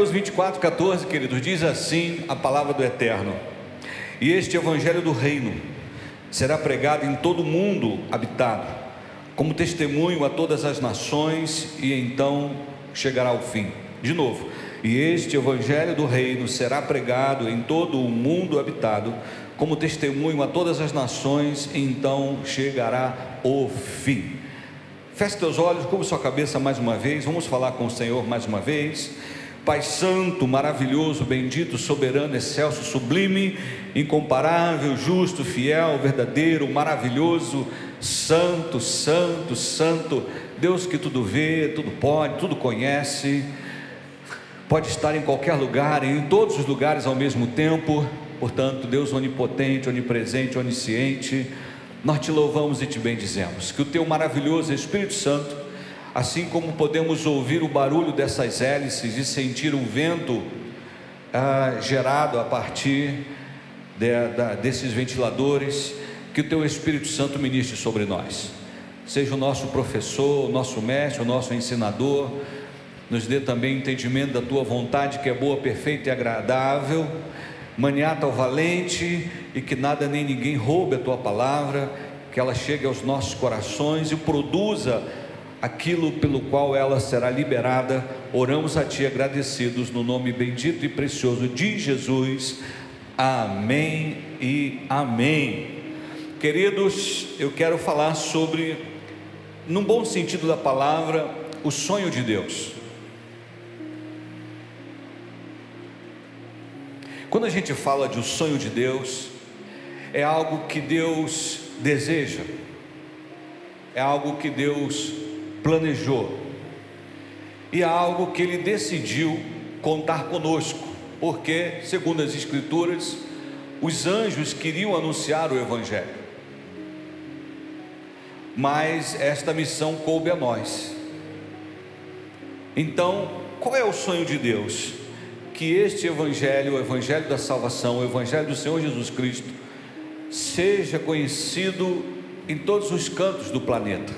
Mateus 24, 14, queridos, diz assim a palavra do Eterno: E este evangelho do reino será pregado em todo o mundo habitado, como testemunho a todas as nações, e então chegará o fim. De novo, e este evangelho do reino será pregado em todo o mundo habitado, como testemunho a todas as nações, e então chegará o fim. Feche teus olhos, cubra sua cabeça mais uma vez, vamos falar com o Senhor mais uma vez. Pai Santo, maravilhoso, bendito, soberano, excelso, sublime, incomparável, justo, fiel, verdadeiro, maravilhoso, santo, santo, santo, Deus que tudo vê, tudo pode, tudo conhece, pode estar em qualquer lugar, em todos os lugares ao mesmo tempo, portanto, Deus onipotente, onipresente, onisciente, nós te louvamos e te bendizemos, que o teu maravilhoso Espírito Santo, assim como podemos ouvir o barulho dessas hélices e sentir o vento ah, gerado a partir de, da, desses ventiladores, que o teu Espírito Santo ministre sobre nós, seja o nosso professor, o nosso mestre, o nosso ensinador, nos dê também entendimento da tua vontade, que é boa, perfeita e agradável maniata ao valente e que nada nem ninguém roube a tua palavra, que ela chegue aos nossos corações e produza aquilo pelo qual ela será liberada. Oramos a ti agradecidos no nome bendito e precioso de Jesus. Amém e amém. Queridos, eu quero falar sobre, num bom sentido da palavra, o sonho de Deus. Quando a gente fala de o um sonho de Deus, é algo que Deus deseja, é algo que Deus planejou, e é algo que Ele decidiu contar conosco, porque, segundo as Escrituras, os anjos queriam anunciar o Evangelho, mas esta missão coube a nós. Então, qual é o sonho de Deus? que este Evangelho, o Evangelho da salvação, o Evangelho do Senhor Jesus Cristo, seja conhecido em todos os cantos do planeta.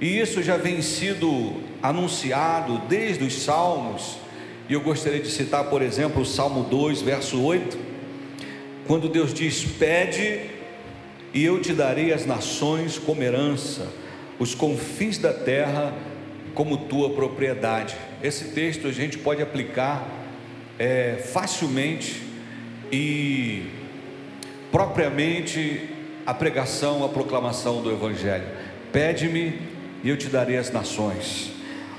E isso já vem sido anunciado desde os Salmos, e eu gostaria de citar, por exemplo, o Salmo 2, verso 8, quando Deus diz: Pede, e eu te darei as nações como herança, os confins da terra como tua propriedade. Esse texto a gente pode aplicar é, facilmente e propriamente a pregação, a proclamação do Evangelho. Pede-me e eu te darei as nações.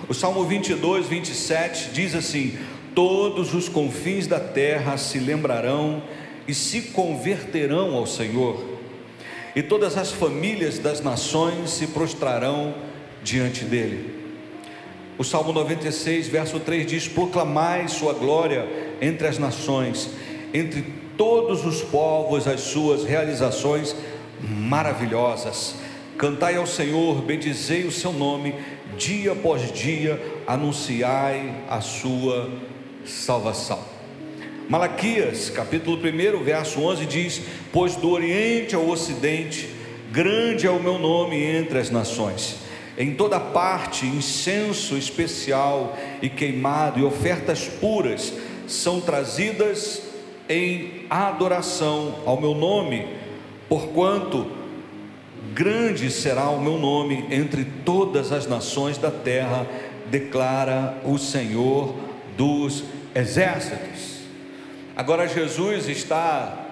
O Salmo 22, 27 diz assim: Todos os confins da terra se lembrarão e se converterão ao Senhor, e todas as famílias das nações se prostrarão diante dele. O Salmo 96, verso 3 diz: Proclamai sua glória entre as nações, entre todos os povos as suas realizações maravilhosas. Cantai ao Senhor, bendizei o seu nome, dia após dia anunciai a sua salvação. Malaquias, capítulo 1, verso 11 diz: Pois do Oriente ao Ocidente, grande é o meu nome entre as nações em toda parte, incenso especial e queimado e ofertas puras são trazidas em adoração ao meu nome, porquanto grande será o meu nome entre todas as nações da terra, declara o Senhor dos exércitos. Agora Jesus está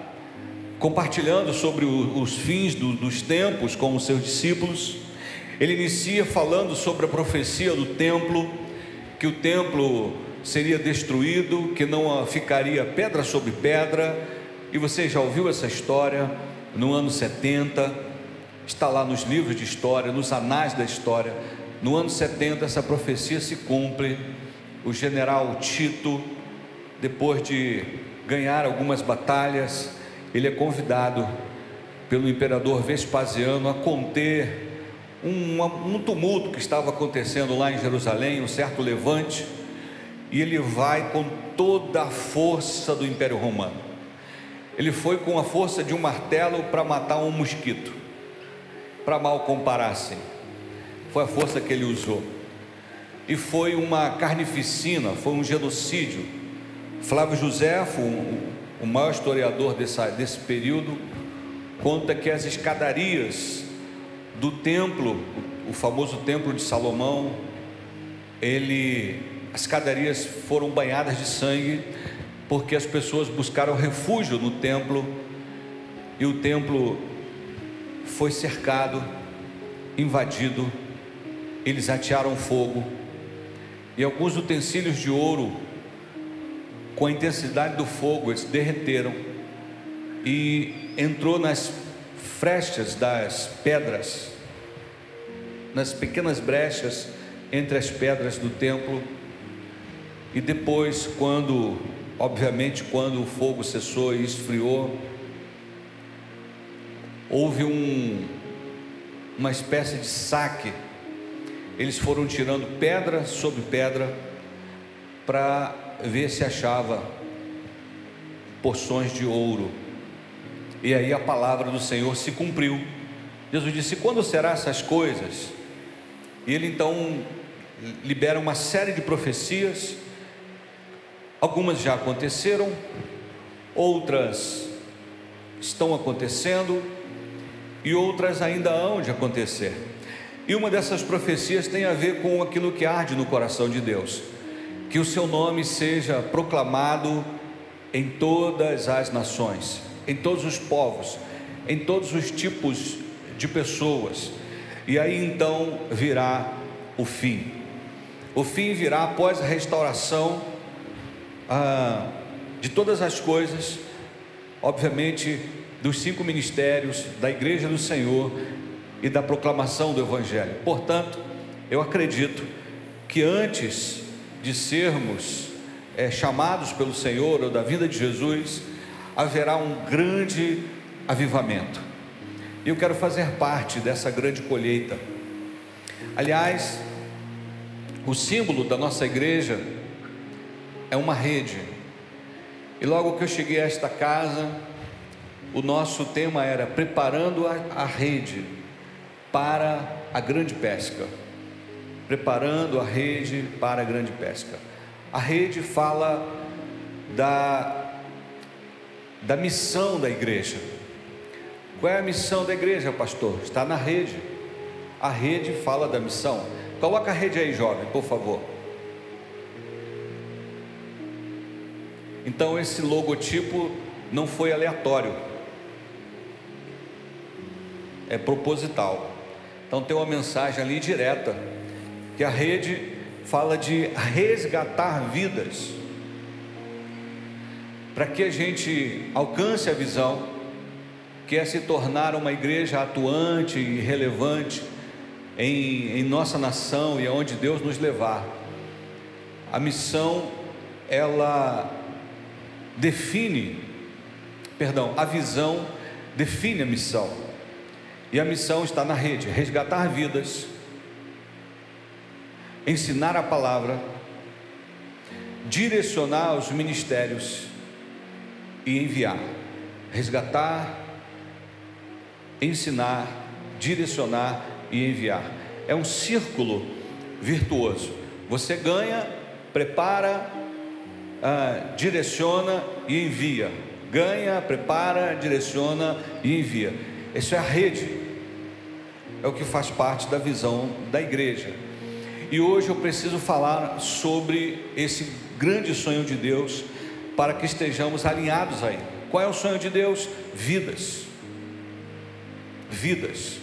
compartilhando sobre os fins dos tempos com os seus discípulos. Ele inicia falando sobre a profecia do templo, que o templo seria destruído, que não ficaria pedra sobre pedra, e você já ouviu essa história? No ano 70, está lá nos livros de história, nos anais da história. No ano 70, essa profecia se cumpre. O general Tito, depois de ganhar algumas batalhas, ele é convidado pelo imperador Vespasiano a conter um, um tumulto que estava acontecendo lá em Jerusalém, um certo levante, e ele vai com toda a força do Império Romano. Ele foi com a força de um martelo para matar um mosquito, para mal comparar assim. Foi a força que ele usou. e foi uma carnificina, foi um genocídio. Flávio Josefo, o maior historiador desse, desse período, conta que as escadarias do templo, o famoso templo de Salomão, ele, as escadarias foram banhadas de sangue, porque as pessoas buscaram refúgio no templo e o templo foi cercado, invadido, eles atearam fogo e alguns utensílios de ouro, com a intensidade do fogo, eles derreteram e entrou nas frechas das pedras, nas pequenas brechas entre as pedras do templo. E depois, quando, obviamente, quando o fogo cessou e esfriou, houve um, uma espécie de saque. Eles foram tirando pedra sobre pedra para ver se achava porções de ouro. E aí a palavra do Senhor se cumpriu. Jesus disse: Quando será essas coisas? E ele então libera uma série de profecias. Algumas já aconteceram, outras estão acontecendo e outras ainda hão de acontecer. E uma dessas profecias tem a ver com aquilo que arde no coração de Deus: que o seu nome seja proclamado em todas as nações em todos os povos, em todos os tipos de pessoas. E aí então virá o fim. O fim virá após a restauração ah, de todas as coisas, obviamente, dos cinco ministérios, da Igreja do Senhor e da proclamação do Evangelho. Portanto, eu acredito que antes de sermos é, chamados pelo Senhor ou da vida de Jesus, haverá um grande avivamento. E eu quero fazer parte dessa grande colheita. Aliás, o símbolo da nossa igreja é uma rede. E logo que eu cheguei a esta casa, o nosso tema era preparando a, a rede para a grande pesca. Preparando a rede para a grande pesca. A rede fala da da missão da igreja. Qual é a missão da igreja, pastor? Está na rede. A rede fala da missão. Coloca a rede aí, jovem, por favor. Então esse logotipo não foi aleatório. É proposital. Então tem uma mensagem ali direta que a rede fala de resgatar vidas para que a gente alcance a visão, que é se tornar uma igreja atuante e relevante em, em nossa nação e aonde Deus nos levar. A missão, ela define, perdão, a visão define a missão. E a missão está na rede: resgatar vidas, ensinar a palavra, direcionar os ministérios e enviar, resgatar, ensinar, direcionar e enviar. É um círculo virtuoso. Você ganha, prepara, ah, direciona e envia. Ganha, prepara, direciona e envia. Isso é a rede. É o que faz parte da visão da igreja. E hoje eu preciso falar sobre esse grande sonho de Deus para que estejamos alinhados aí. Qual é o sonho de Deus? Vidas. Vidas.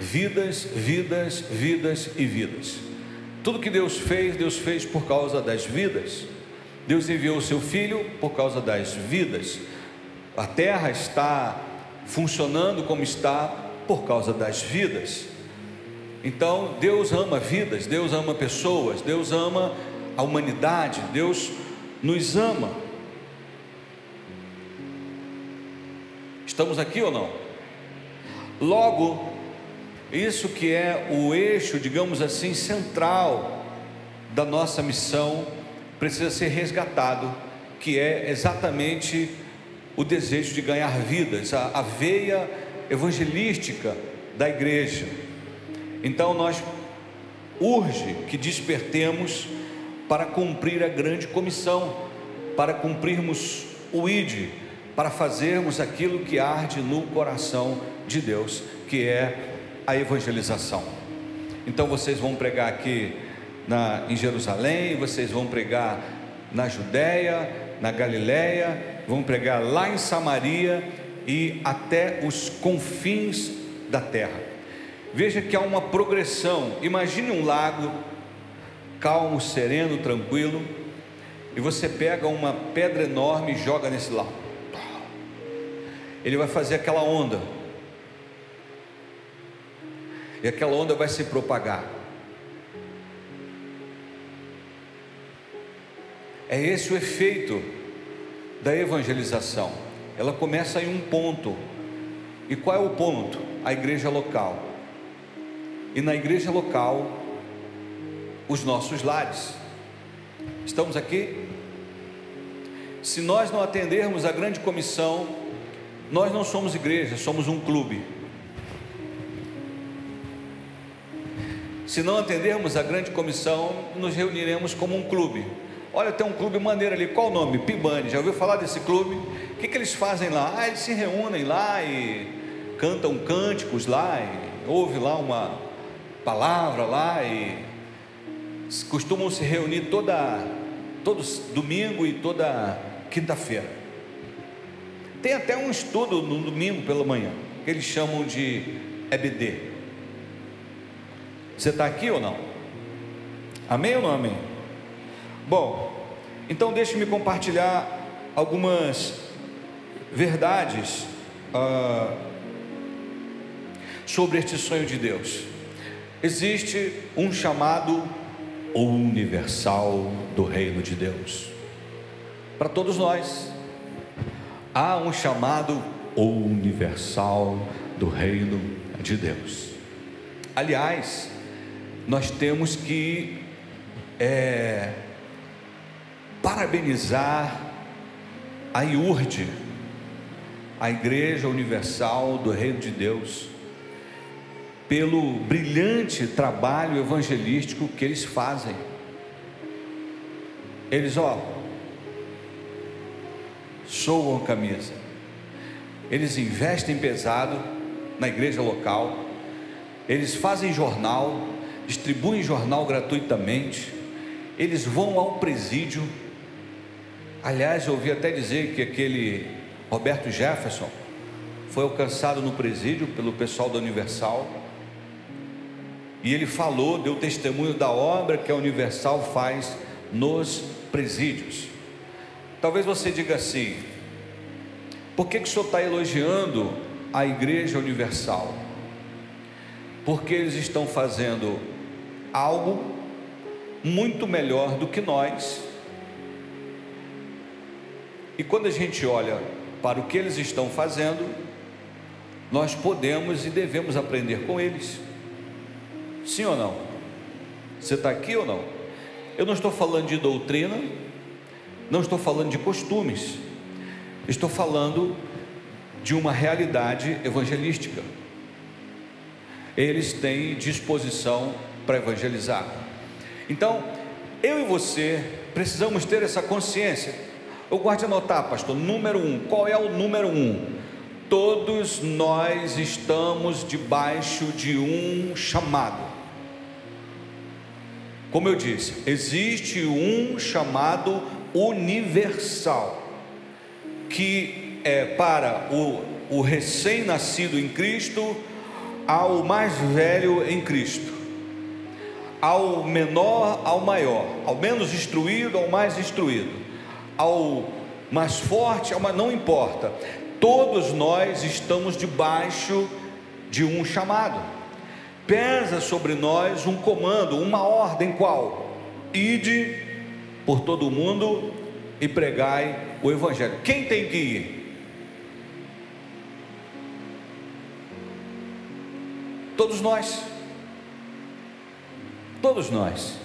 Vidas, vidas, vidas e vidas. Tudo que Deus fez, Deus fez por causa das vidas. Deus enviou o seu filho por causa das vidas. A terra está funcionando como está por causa das vidas. Então, Deus ama vidas, Deus ama pessoas, Deus ama a humanidade, Deus nos ama. Estamos aqui ou não? Logo, isso que é o eixo, digamos assim, central da nossa missão, precisa ser resgatado, que é exatamente o desejo de ganhar vidas, a, veia evangelística da igreja. Então nós urge que despertemos para cumprir a grande comissão, para cumprirmos o ID, para fazermos aquilo que arde no coração de Deus, que é a evangelização. Então vocês vão pregar aqui na, em Jerusalém, vocês vão pregar na Judéia, na Galiléia, vão pregar lá em Samaria e até os confins da terra. Veja que há uma progressão. Imagine um lago calmo, sereno, tranquilo, e você pega uma pedra enorme e joga nesse lago. Ele vai fazer aquela onda. E aquela onda vai se propagar. É esse o efeito da evangelização. Ela começa em um ponto. E qual é o ponto? A igreja local. E na igreja local, os nossos lares. Estamos aqui? Se nós não atendermos a grande comissão, nós não somos igreja, somos um clube. Se não atendermos a grande comissão, nos reuniremos como um clube. Olha, tem um clube maneiro ali, qual o nome? Pibane, já ouviu falar desse clube? O que, que eles fazem lá? Ah, eles se reúnem lá e cantam cânticos lá, e ouve lá uma palavra lá e costumam se reunir toda, todos domingo e toda quinta-feira. Tem até um estudo no domingo pela manhã, que eles chamam de EBD. Você está aqui ou não? Amém ou não amém? Bom, então deixe-me compartilhar algumas verdades ah, sobre este sonho de Deus. Existe um chamado universal do reino de Deus. Para todos nós, há um chamado universal do reino de Deus. Aliás, nós temos que é, parabenizar a IURD, a Igreja Universal do Reino de Deus, pelo brilhante trabalho evangelístico que eles fazem. Eles, ó, soam a camisa, eles investem pesado na igreja local, eles fazem jornal, distribuem jornal gratuitamente, eles vão ao presídio Aliás, eu ouvi até dizer que aquele Roberto Jefferson foi alcançado no presídio pelo pessoal da Universal. E ele falou, deu testemunho da obra que a Universal faz nos presídios. Talvez você diga assim: por que, que o senhor está elogiando a Igreja Universal? Porque eles estão fazendo algo muito melhor do que nós e quando a gente olha para o que eles estão fazendo, nós podemos e devemos aprender com eles. Sim ou não? Você está aqui ou não? Eu não estou falando de doutrina, não estou falando de costumes, estou falando de uma realidade evangelística. Eles têm disposição para evangelizar. Então, eu e você precisamos ter essa consciência eu gosto de anotar, pastor, número um. Qual é o número um? Todos nós estamos debaixo de um chamado. Como eu disse, existe um chamado universal, que é para o, o recém-nascido em Cristo, ao mais velho em Cristo, ao menor ao maior, ao menos instruído ao mais instruído ao mais forte, ao mais, não importa. Todos nós estamos debaixo de um chamado. Pesa sobre nós um comando, uma ordem qual? Ide por todo o mundo e pregai o evangelho. Quem tem que ir? Todos nós. Todos nós.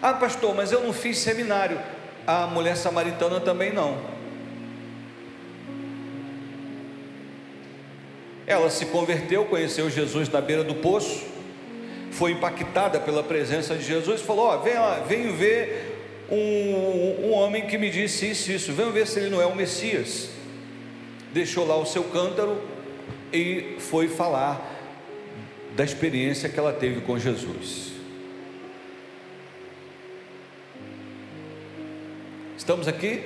Ah, pastor, mas eu não fiz seminário a mulher samaritana também não. Ela se converteu, conheceu Jesus na beira do poço, foi impactada pela presença de Jesus, falou: Ó, venho, venho ver um, um homem que me disse isso, isso, venho ver se ele não é o Messias. Deixou lá o seu cântaro e foi falar da experiência que ela teve com Jesus. Estamos aqui?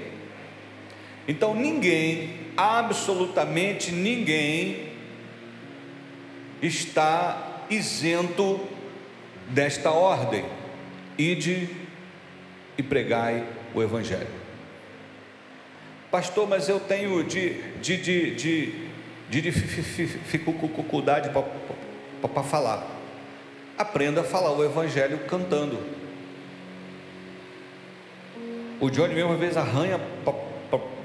Então ninguém, absolutamente ninguém, está isento desta ordem: ide e pregai o Evangelho. Pastor, mas eu tenho de, de, de, de, de dificuldade para falar. Aprenda a falar o Evangelho cantando. O Johnny mesmo às vezes arranha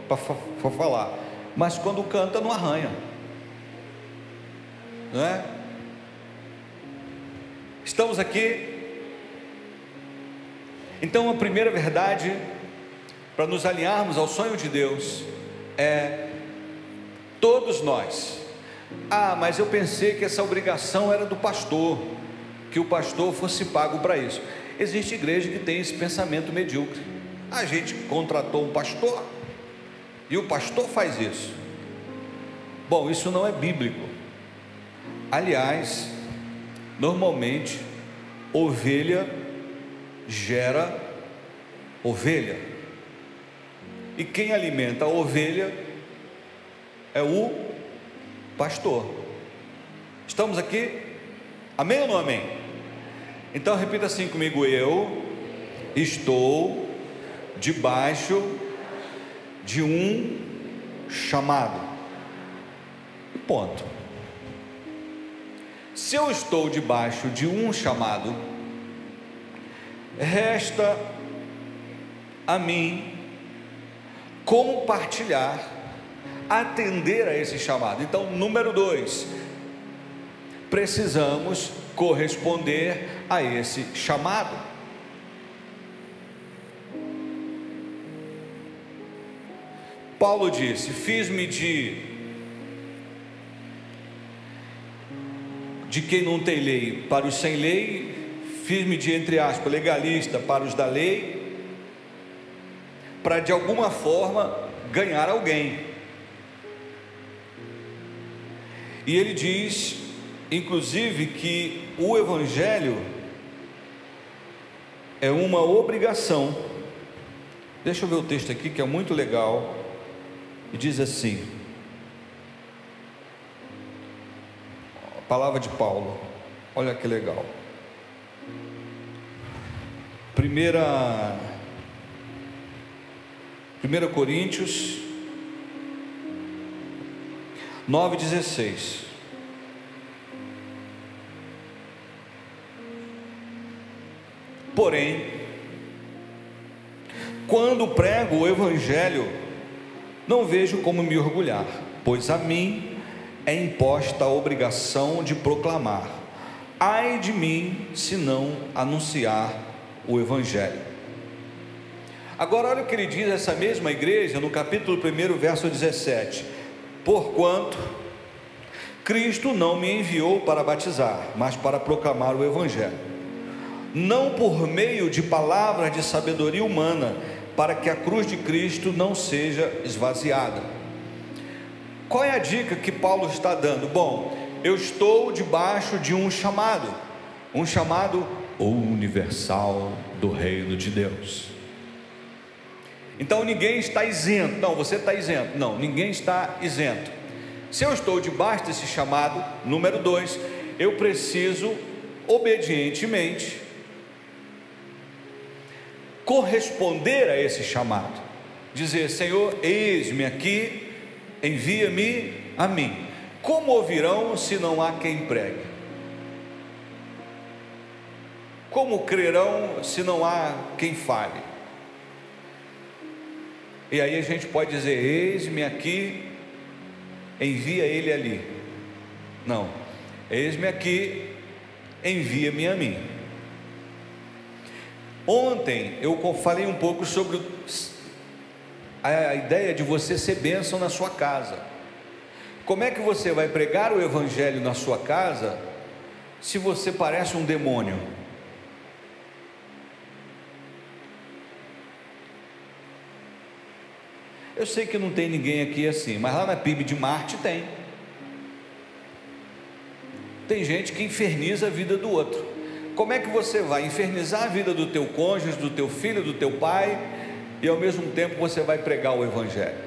para falar, mas quando canta não arranha, não é? Estamos aqui. Então a primeira verdade para nos alinharmos ao sonho de Deus é todos nós. Ah, mas eu pensei que essa obrigação era do pastor, que o pastor fosse pago para isso. Existe igreja que tem esse pensamento medíocre. A gente contratou um pastor e o pastor faz isso. Bom, isso não é bíblico. Aliás, normalmente, ovelha gera ovelha. E quem alimenta a ovelha é o pastor. Estamos aqui? Amém ou não amém? Então repita assim comigo: Eu estou debaixo de um chamado. Ponto. Se eu estou debaixo de um chamado, resta a mim compartilhar, atender a esse chamado. Então, número dois, precisamos corresponder a esse chamado. Paulo disse: Fiz-me de de quem não tem lei para os sem lei, fiz-me de entre aspas legalista para os da lei, para de alguma forma ganhar alguém. E ele diz, inclusive, que o evangelho é uma obrigação. Deixa eu ver o texto aqui que é muito legal e diz assim: a palavra de Paulo, olha que legal. Primeira, 1 Coríntios 9,16. Porém, quando prego o Evangelho, não vejo como me orgulhar, pois a mim é imposta a obrigação de proclamar. Ai de mim se não anunciar o Evangelho. Agora, olha o que ele diz essa mesma igreja no capítulo 1, verso 17: Porquanto Cristo não me enviou para batizar, mas para proclamar o Evangelho, não por meio de palavras de sabedoria humana, para que a cruz de Cristo não seja esvaziada. Qual é a dica que Paulo está dando? Bom, eu estou debaixo de um chamado, um chamado universal do reino de Deus. Então ninguém está isento, não, você está isento, não, ninguém está isento. Se eu estou debaixo desse chamado, número dois, eu preciso obedientemente corresponder a esse chamado, dizer: Senhor, eis-me aqui, envia-me a mim. Como ouvirão se não há quem pregue? Como crerão se não há quem fale? E aí a gente pode dizer: Eis-me aqui, envia ele ali. Não, eis-me aqui, envia-me a mim. Ontem eu falei um pouco sobre a ideia de você ser bênção na sua casa. Como é que você vai pregar o Evangelho na sua casa se você parece um demônio? Eu sei que não tem ninguém aqui assim, mas lá na PIB de Marte tem. Tem gente que inferniza a vida do outro. Como é que você vai infernizar a vida do teu cônjuge, do teu filho, do teu pai, e ao mesmo tempo você vai pregar o evangelho?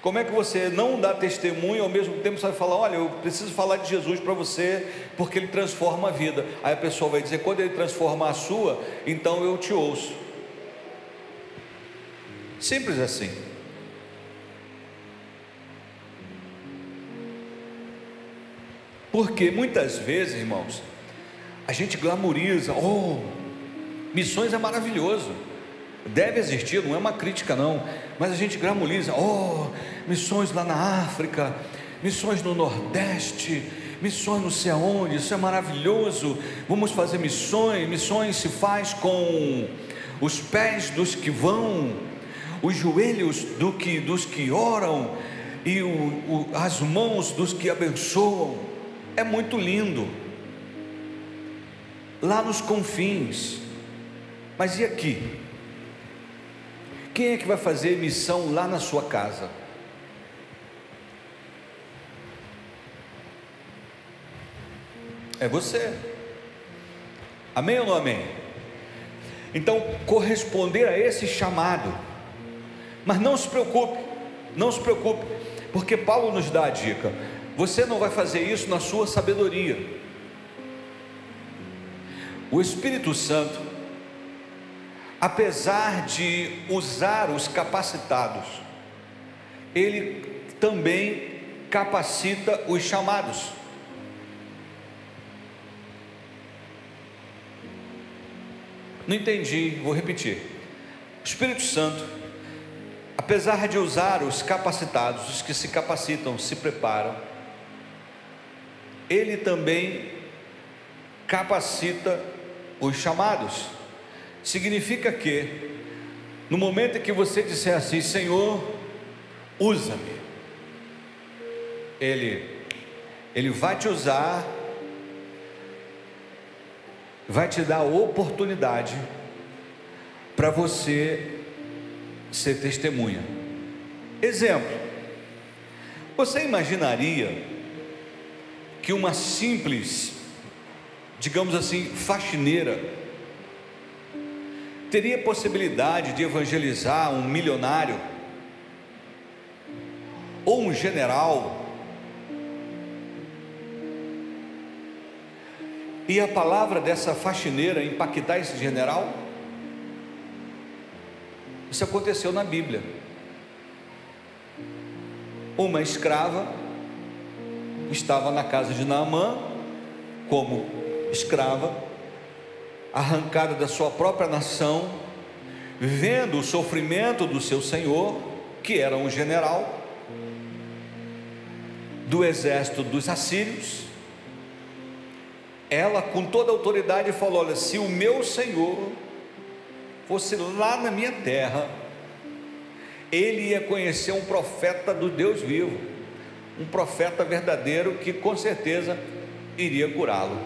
Como é que você não dá testemunho ao mesmo tempo você vai falar, olha, eu preciso falar de Jesus para você, porque ele transforma a vida. Aí a pessoa vai dizer, quando ele transforma a sua, então eu te ouço. Simples assim. Porque muitas vezes, irmãos, a gente glamoriza, oh, missões é maravilhoso, deve existir, não é uma crítica não, mas a gente glamoriza, oh, missões lá na África, missões no Nordeste, missões não sei aonde, isso é maravilhoso, vamos fazer missões, missões se faz com os pés dos que vão, os joelhos do que, dos que oram e o, o, as mãos dos que abençoam, é muito lindo, lá nos confins, mas e aqui? Quem é que vai fazer missão lá na sua casa? É você. Amém ou não amém? Então, corresponder a esse chamado, mas não se preocupe, não se preocupe, porque Paulo nos dá a dica: você não vai fazer isso na sua sabedoria. O Espírito Santo, apesar de usar os capacitados, ele também capacita os chamados. Não entendi, vou repetir. O Espírito Santo, apesar de usar os capacitados, os que se capacitam, se preparam, ele também capacita os chamados. Significa que, no momento em que você disser assim, Senhor, usa-me, Ele, Ele vai te usar, vai te dar oportunidade para você ser testemunha. Exemplo, você imaginaria que uma simples, digamos assim, faxineira, teria possibilidade de evangelizar um milionário, ou um general, e a palavra dessa faxineira impactar esse general? Isso aconteceu na Bíblia. Uma escrava estava na casa de Naamã como escrava, arrancada da sua própria nação, vendo o sofrimento do seu senhor, que era um general do exército dos assírios. Ela, com toda autoridade, falou: Olha, se o meu senhor fosse lá na minha terra, ele ia conhecer um profeta do Deus vivo um profeta verdadeiro que com certeza iria curá-lo.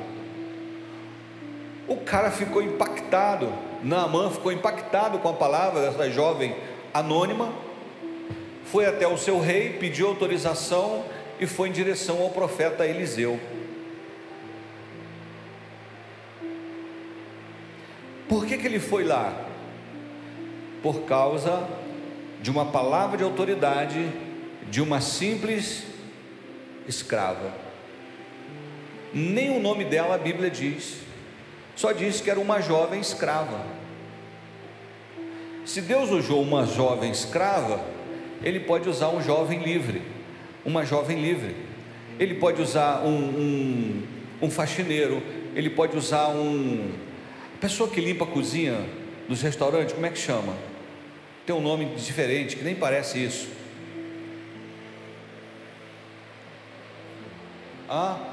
O cara ficou impactado, Naamã ficou impactado com a palavra dessa jovem anônima, foi até o seu rei, pediu autorização e foi em direção ao profeta Eliseu. Por que, que ele foi lá? Por causa de uma palavra de autoridade de uma simples escrava. Nem o nome dela a Bíblia diz, só diz que era uma jovem escrava. Se Deus usou uma jovem escrava, Ele pode usar um jovem livre, uma jovem livre. Ele pode usar um, um, um faxineiro, ele pode usar um. pessoa que limpa a cozinha dos restaurantes, como é que chama? Tem um nome diferente que nem parece isso. Ah.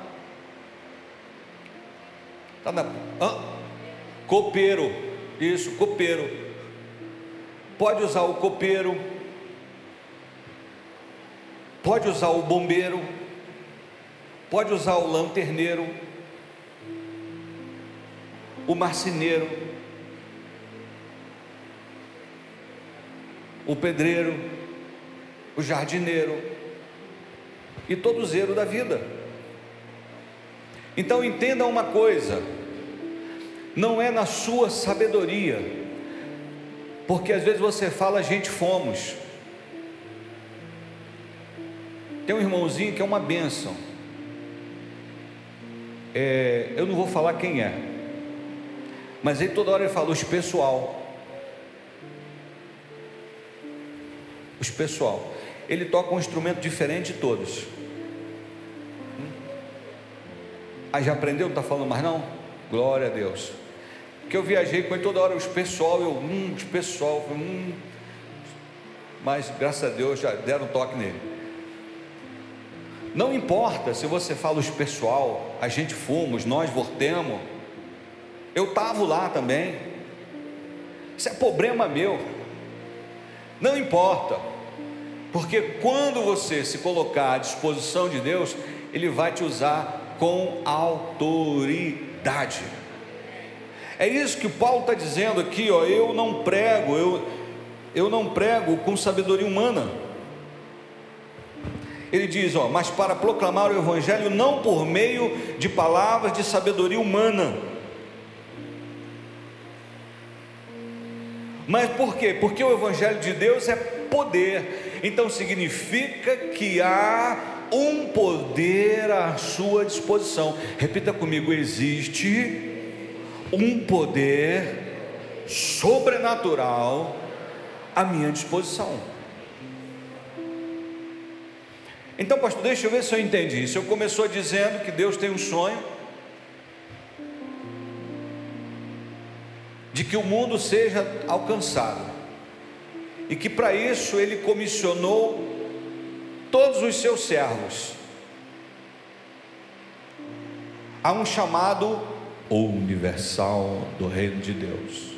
Tá na, ah. Copeiro. Isso, copeiro. Pode usar o copeiro. Pode usar o bombeiro. pode usar o lanterneiro, o marceneiro, o pedreiro, o jardineiro e todo zero da vida. Então entenda uma coisa: não é na sua sabedoria, porque às vezes você fala, a gente fomos. Tem um irmãozinho que é uma bênção. É, eu não vou falar quem é, mas ele toda hora ele fala os pessoal. Os pessoal. Ele toca um instrumento diferente de todos. Hum? Aí já aprendeu? Não está falando mais não? Glória a Deus. Que eu viajei com ele toda hora, os pessoal, eu, hum, os pessoal, hum. Mas graças a Deus já deram um toque nele. Não importa se você fala os pessoal, a gente fomos, nós voltemos. Eu estava lá também. Isso é problema meu. Não importa. Porque quando você se colocar à disposição de Deus, Ele vai te usar com autoridade. É isso que Paulo está dizendo aqui, ó. Eu não prego, eu, eu não prego com sabedoria humana. Ele diz, ó, mas para proclamar o Evangelho não por meio de palavras de sabedoria humana. Mas por quê? Porque o Evangelho de Deus é poder. Então significa que há um poder à sua disposição. Repita comigo: existe um poder sobrenatural à minha disposição. Então, pastor, deixa eu ver se eu entendi. O senhor começou dizendo que Deus tem um sonho de que o mundo seja alcançado e que para isso ele comissionou todos os seus servos a um chamado universal do reino de Deus.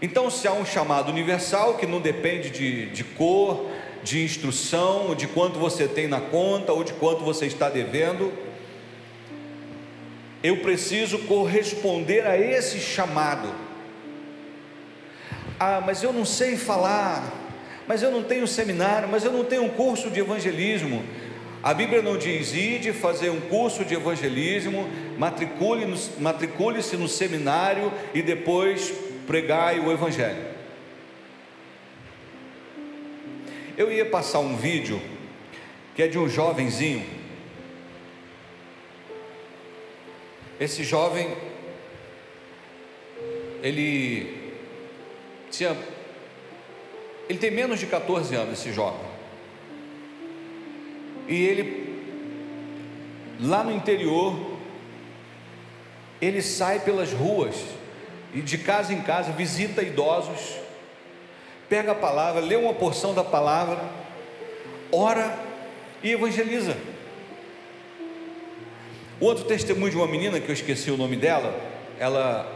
Então, se há um chamado universal que não depende de, de cor, de instrução, de quanto você tem na conta ou de quanto você está devendo. Eu preciso corresponder a esse chamado. Ah, mas eu não sei falar, mas eu não tenho seminário, mas eu não tenho um curso de evangelismo. A Bíblia não diz ide fazer um curso de evangelismo, matricule-se matricule no seminário e depois pregai o evangelho. Eu ia passar um vídeo que é de um jovenzinho. Esse jovem, ele tinha, ele tem menos de 14 anos, esse jovem. E ele, lá no interior, ele sai pelas ruas e de casa em casa visita idosos pega a palavra, lê uma porção da palavra, ora e evangeliza. Outro testemunho de uma menina que eu esqueci o nome dela, ela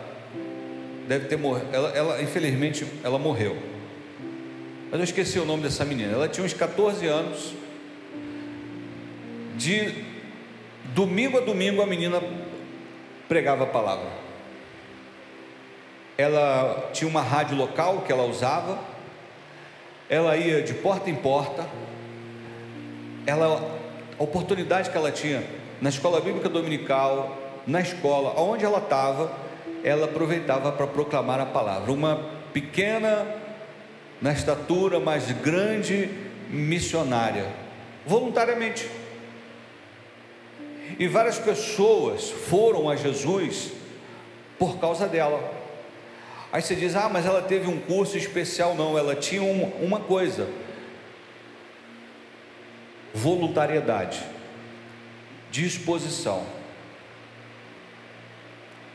deve ter morrido, ela, ela, infelizmente ela morreu. Mas eu esqueci o nome dessa menina. Ela tinha uns 14 anos. De domingo a domingo a menina pregava a palavra. Ela tinha uma rádio local que ela usava ela ia de porta em porta, ela, a oportunidade que ela tinha na escola bíblica dominical, na escola, onde ela estava, ela aproveitava para proclamar a palavra. Uma pequena, na estatura, mas grande missionária, voluntariamente. E várias pessoas foram a Jesus por causa dela. Aí você diz: ah, mas ela teve um curso especial. Não, ela tinha um, uma coisa: voluntariedade, disposição.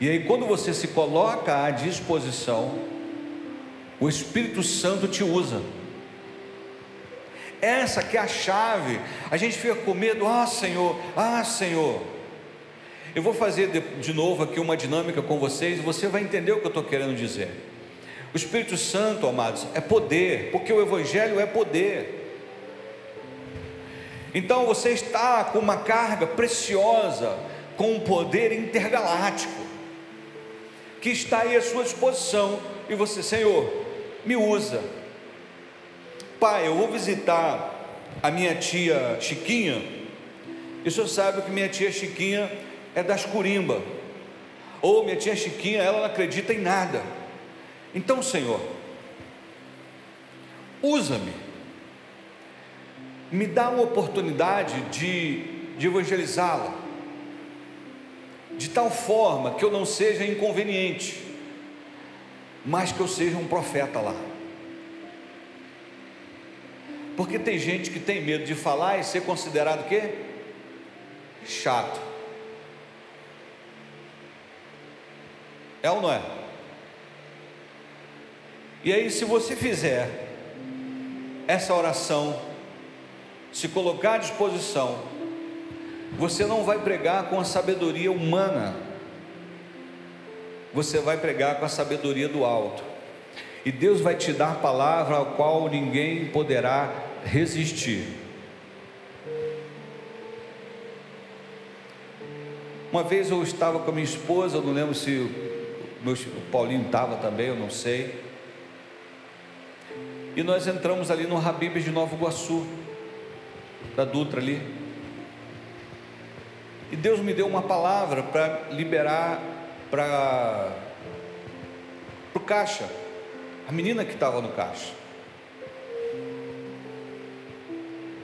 E aí, quando você se coloca à disposição, o Espírito Santo te usa. Essa que é a chave. A gente fica com medo, ah Senhor, ah Senhor. Eu vou fazer de, novo aqui uma dinâmica com vocês você vai entender o que eu estou querendo dizer. O Espírito Santo, amados, é poder, porque o Evangelho é poder. Então você está com uma carga preciosa, com um poder intergaláctico, que está aí à sua disposição, e você, Senhor, me usa. Pai, eu vou visitar a minha tia Chiquinha, e o senhor sabe que minha tia Chiquinha é das Curimba, ou minha tia Chiquinha, ela não acredita em nada. Então, Senhor, usa-me, me dá uma oportunidade de, de evangelizá-la, de tal forma que eu não seja inconveniente, mas que eu seja um profeta lá. Porque tem gente que tem medo de falar e ser considerado o quê? Chato. É ou não é? E aí, se você fizer essa oração, se colocar à disposição, você não vai pregar com a sabedoria humana, você vai pregar com a sabedoria do alto. E Deus vai te dar palavra a qual ninguém poderá resistir. Uma vez eu estava com a minha esposa, eu não lembro se o, meu, o Paulinho estava também, eu não sei. E nós entramos ali no Habibs de Nova Iguaçu, da Dutra ali. E Deus me deu uma palavra para liberar para o caixa, a menina que estava no caixa.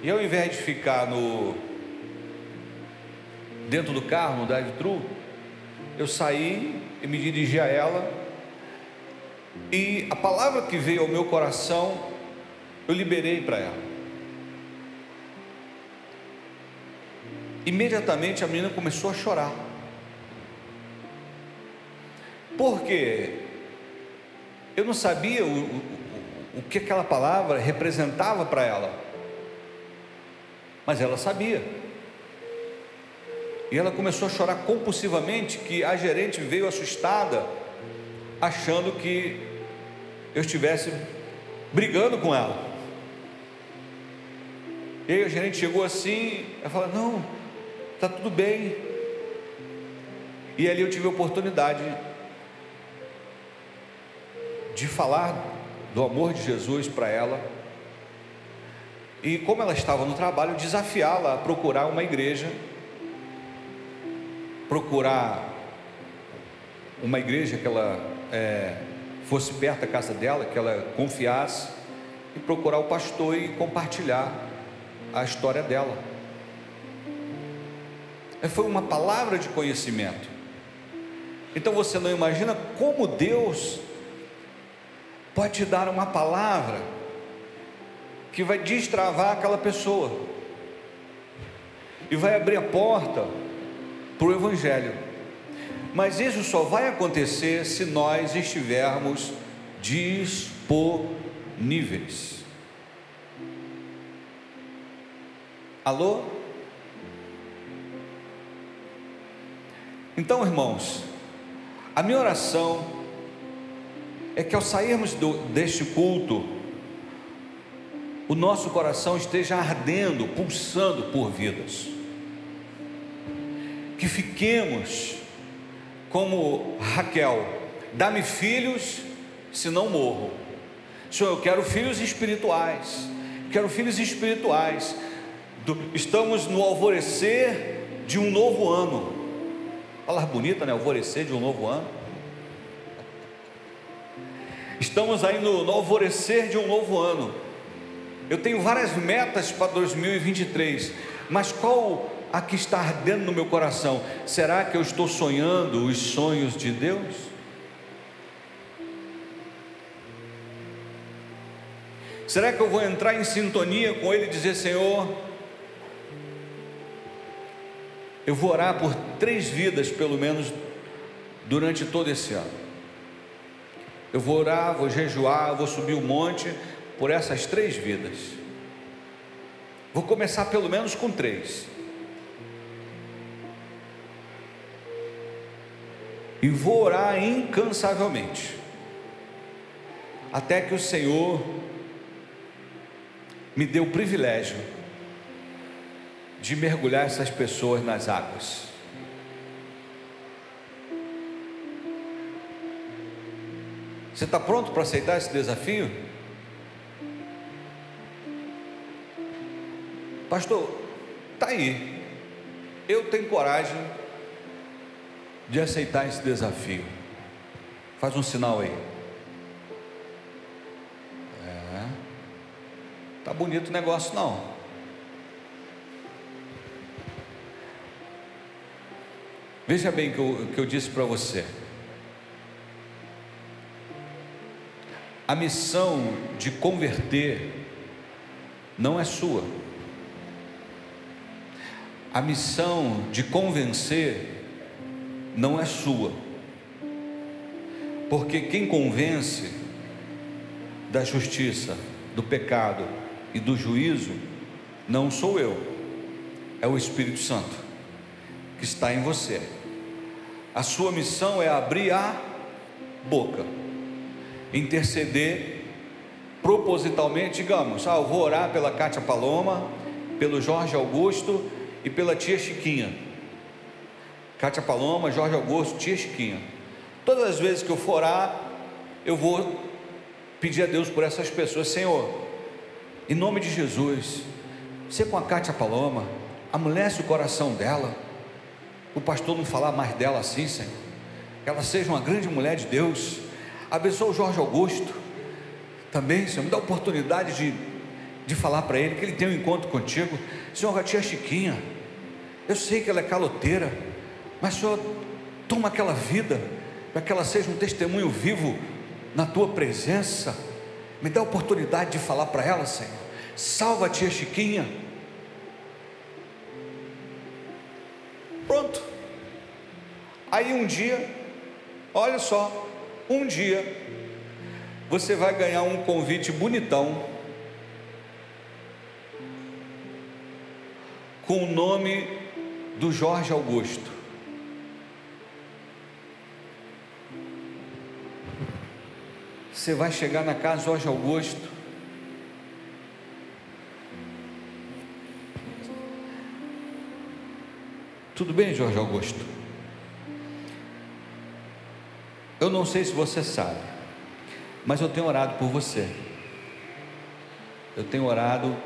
E ao invés de ficar no dentro do carro, no drive-thru, eu saí e me dirigi a ela. E a palavra que veio ao meu coração, eu liberei para ela. Imediatamente a menina começou a chorar. Porque eu não sabia o, o, o que aquela palavra representava para ela mas ela sabia. E ela começou a chorar compulsivamente, que a gerente veio assustada, achando que eu estivesse brigando com ela. E aí a gerente chegou assim, ela falou: Não, está tudo bem. E ali eu tive a oportunidade de falar do amor de Jesus para ela e como ela estava no trabalho, desafiá-la a procurar uma igreja, procurar uma igreja que ela é, fosse perto da casa dela, que ela confiasse, e procurar o pastor e compartilhar a história dela. Foi uma palavra de conhecimento. Então você não imagina como Deus pode te dar uma palavra que vai destravar aquela pessoa e vai abrir a porta para o Evangelho. Mas isso só vai acontecer se nós estivermos disponíveis. Alô? Então, irmãos, a minha oração é que ao sairmos do, deste culto, o nosso coração esteja ardendo, pulsando por vidas. Que fiquemos como Raquel, dá-me filhos, se não morro. Senhor, eu quero filhos espirituais, quero filhos espirituais. Estamos no alvorecer de um novo ano. Falar bonita, né? Alvorecer de um novo ano. Estamos aí no, no alvorecer de um novo ano eu tenho várias metas para 2023, mas qual a que está ardendo no meu coração? Será que eu estou sonhando os sonhos de Deus? Será que eu vou entrar em sintonia com Ele e dizer: Senhor, eu vou orar por três vidas, pelo menos, durante todo esse ano. Eu vou orar, vou jejuar, vou subir o um monte, por essas três vidas. Vou começar pelo menos com três. E vou orar incansavelmente, até que o Senhor me dê o privilégio de mergulhar essas pessoas nas águas. Você está pronto para aceitar esse desafio? Pastor, está aí. Eu tenho coragem de aceitar esse desafio. Faz um sinal aí. É. Tá bonito o negócio não. Veja bem o que que eu disse para você. A missão de converter não é sua. A missão de convencer não é sua. Porque quem convence da justiça, do pecado e do juízo não sou eu, é o Espírito Santo que está em você. A sua missão é abrir a boca, interceder propositalmente, digamos, ah, eu vou orar pela Cátia Paloma, pelo Jorge Augusto e pela tia Chiquinha. Cátia Paloma, Jorge Augusto, tia Chiquinha. Todas as vezes que eu for orar, eu vou pedir a Deus por essas pessoas, Senhor, em nome de Jesus, você com a Cátia Paloma, amolece o coração dela, o pastor não falar mais dela assim, Senhor, que ela seja uma grande mulher de Deus, abençoa o Jorge Augusto, também, Senhor, me dá a oportunidade de, de falar para ele que ele tem um encontro contigo, Senhor, a tia Chiquinha, eu sei que ela é caloteira, mas Senhor, toma aquela vida, para que ela seja um testemunho vivo na tua presença. Me dá a oportunidade de falar para ela, Senhor. Salva a tia Chiquinha. Pronto. Aí um dia, olha só, um dia, você vai ganhar um convite bonitão, com o nome do Jorge Augusto. Você vai chegar na casa Jorge Augusto. Tudo bem, Jorge Augusto? Eu não sei se você sabe, mas eu tenho orado por você. Eu tenho orado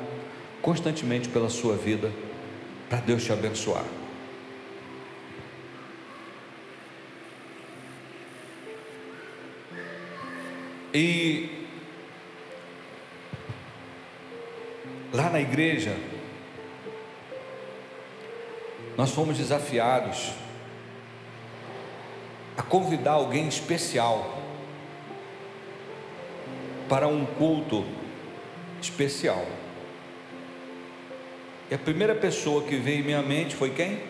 constantemente pela sua vida, para Deus te abençoar. E lá na igreja, nós fomos desafiados a convidar alguém especial para um culto especial. E a primeira pessoa que veio em minha mente foi quem?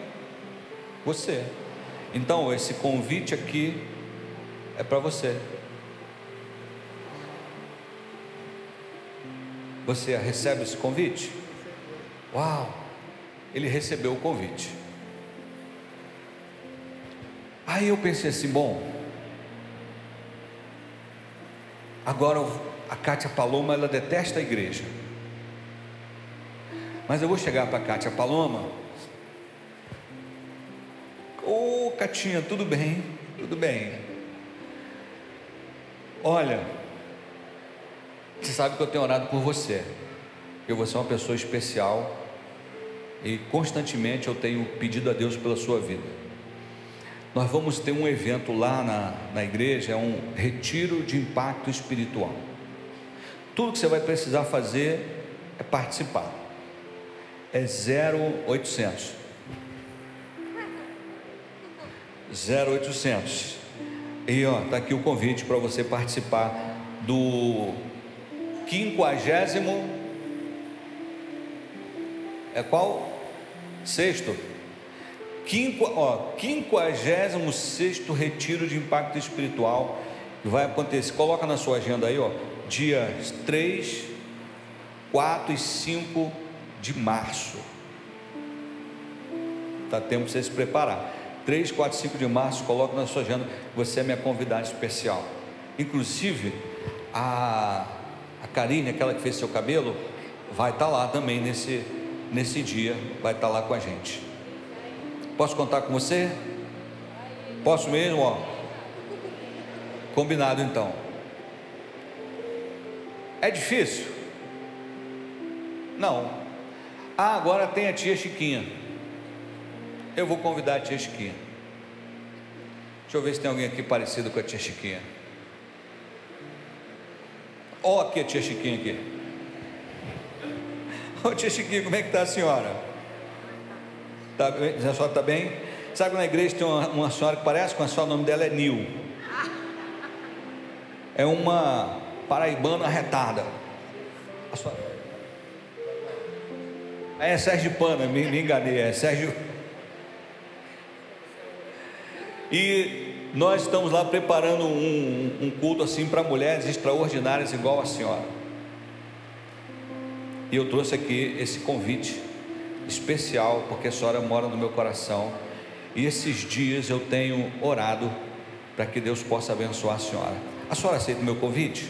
Você. Então, esse convite aqui é para você. Você recebe esse convite? Uau! Ele recebeu o convite. Aí eu pensei assim: bom, agora a Kátia Paloma ela detesta a igreja. Mas eu vou chegar para a Kátia Paloma. Ô, oh, Catinha, tudo bem? Tudo bem. Olha, você sabe que eu tenho orado por você. Eu vou ser uma pessoa especial e constantemente eu tenho pedido a Deus pela sua vida. Nós vamos ter um evento lá na, na igreja, é um retiro de impacto espiritual. Tudo que você vai precisar fazer é participar. É 0800 0800 e ó, tá aqui o convite para você participar do quinquagésimo é qual? Sexto. Quinqu, ó, quinquagésimo sexto retiro de impacto espiritual que vai acontecer. Coloca na sua agenda aí, ó. Dias 3, 4 e 5 de março. Tá tempo para você se preparar. 3, 4, 5 de março, coloca na sua agenda. Você é minha convidada especial. Inclusive, a a Karine, aquela que fez seu cabelo, vai estar tá lá também nesse, nesse dia vai estar lá com a gente. Posso contar com você? Posso mesmo, ó? Combinado então. É difícil? Não. Ah, agora tem a tia Chiquinha. Eu vou convidar a tia Chiquinha. Deixa eu ver se tem alguém aqui parecido com a tia Chiquinha. Ó, oh, aqui a tia Chiquinha aqui. Ô tia Chiquinha, como é que está a senhora? Tá bem? A senhora está bem? Sabe na igreja tem uma, uma senhora que parece com a senhora, o nome dela é Nil. É uma paraibana retada. A senhora... É Sérgio Pana, me, me enganei, é Sérgio. E nós estamos lá preparando um, um culto assim para mulheres extraordinárias, igual a senhora. E eu trouxe aqui esse convite especial, porque a senhora mora no meu coração. E esses dias eu tenho orado para que Deus possa abençoar a senhora. A senhora aceita o meu convite?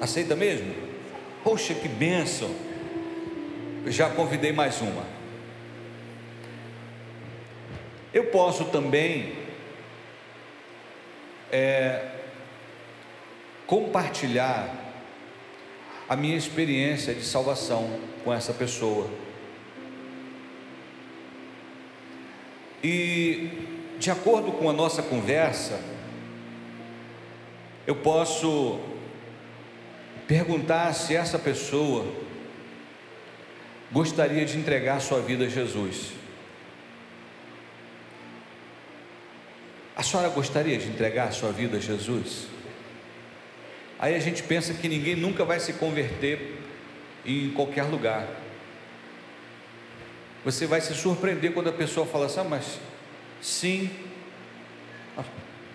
Aceita mesmo? Poxa, que bênção! Já convidei mais uma. Eu posso também é, compartilhar a minha experiência de salvação com essa pessoa. E, de acordo com a nossa conversa, eu posso perguntar se essa pessoa gostaria de entregar sua vida a Jesus. A senhora gostaria de entregar sua vida a Jesus? Aí a gente pensa que ninguém nunca vai se converter em qualquer lugar. Você vai se surpreender quando a pessoa fala assim, ah, mas sim. Ah,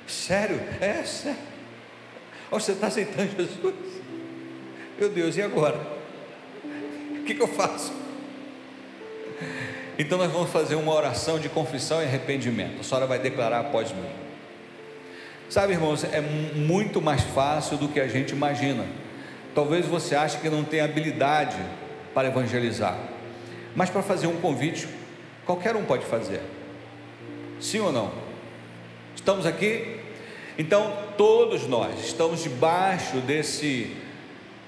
sério? É, sério. Oh, você está aceitando Jesus? Meu Deus, e agora? O que, que eu faço? Então nós vamos fazer uma oração de confissão e arrependimento. A senhora vai declarar após mim. Sabe, irmãos, é muito mais fácil do que a gente imagina. Talvez você ache que não tem habilidade para evangelizar, mas para fazer um convite, qualquer um pode fazer. Sim ou não? Estamos aqui? Então, todos nós estamos debaixo desse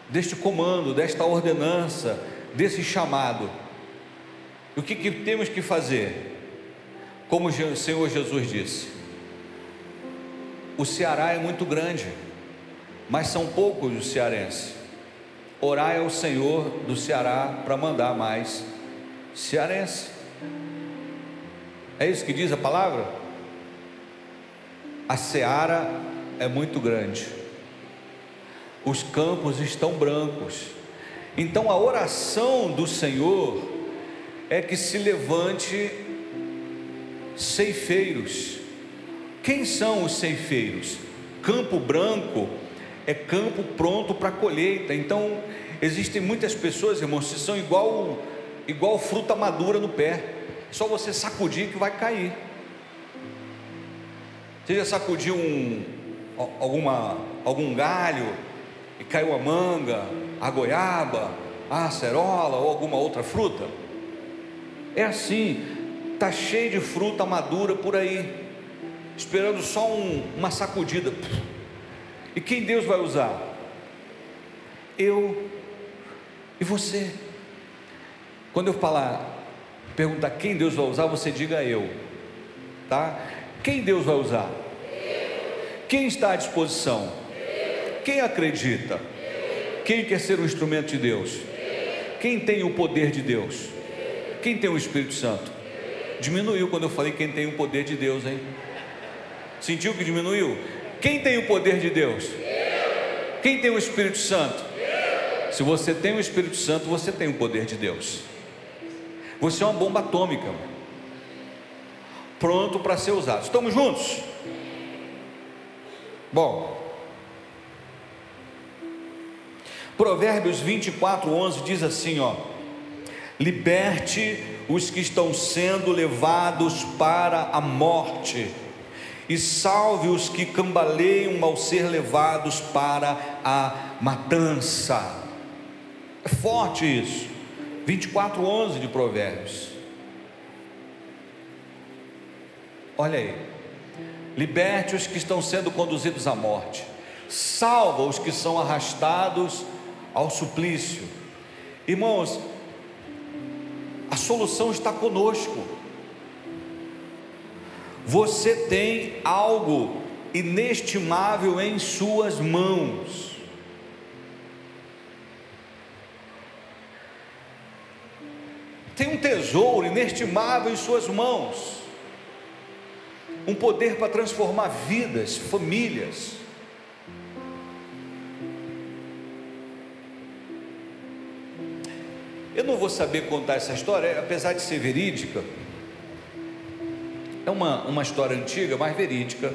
deste comando, desta ordenança, desse chamado o que, que temos que fazer? Como o Senhor Jesus disse, o Ceará é muito grande, mas são poucos os cearenses. Orar é o Senhor do Ceará para mandar mais cearense. É isso que diz a palavra? A seara é muito grande, os campos estão brancos. Então a oração do Senhor é que se levante ceifeiros. Quem são os ceifeiros? Campo branco é campo pronto para colheita. Então, existem muitas pessoas, irmãos, que são igual igual fruta madura no pé. Só você sacudir que vai cair. Você já sacudiu um, alguma, algum galho e caiu a manga, a goiaba, a acerola ou alguma outra fruta? É assim, tá cheio de fruta madura por aí, esperando só um, uma sacudida. E quem Deus vai usar? Eu e você. Quando eu falar, perguntar quem Deus vai usar, você diga eu, tá? Quem Deus vai usar? Quem está à disposição? Quem acredita? Quem quer ser um instrumento de Deus? Quem tem o poder de Deus? Quem tem o Espírito Santo? Diminuiu quando eu falei quem tem o poder de Deus, hein? Sentiu que diminuiu? Quem tem o poder de Deus? Quem tem o Espírito Santo? Se você tem o Espírito Santo, você tem o poder de Deus. Você é uma bomba atômica, pronto para ser usado. Estamos juntos? Bom, Provérbios 24, 11 diz assim: ó liberte os que estão sendo levados para a morte, e salve os que cambaleiam ao ser levados para a matança. É forte isso. 24, 11 de Provérbios. Olha aí. Liberte os que estão sendo conduzidos à morte, salva os que são arrastados ao suplício. Irmãos, a solução está conosco. Você tem algo inestimável em suas mãos. Tem um tesouro inestimável em suas mãos um poder para transformar vidas, famílias. Eu não vou saber contar essa história, apesar de ser verídica. É uma, uma história antiga, mas verídica,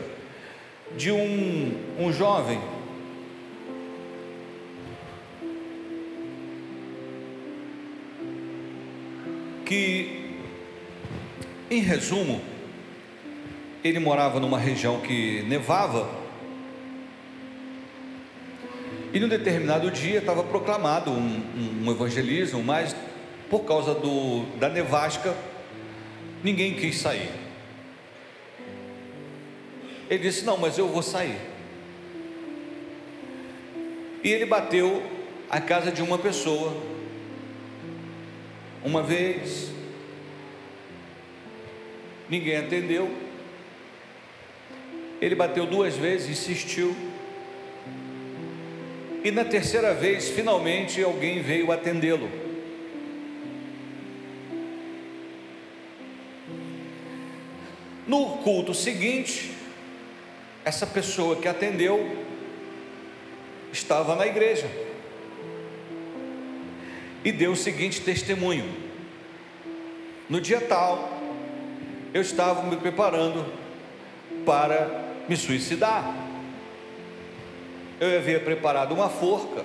de um, um jovem que, em resumo, ele morava numa região que nevava. E num determinado dia estava proclamado um, um, um evangelismo, mas por causa do, da nevasca, ninguém quis sair. Ele disse: Não, mas eu vou sair. E ele bateu a casa de uma pessoa, uma vez, ninguém atendeu. Ele bateu duas vezes, insistiu. E na terceira vez, finalmente, alguém veio atendê-lo. No culto seguinte, essa pessoa que atendeu estava na igreja e deu o seguinte testemunho: no dia tal, eu estava me preparando para me suicidar. Eu havia preparado uma forca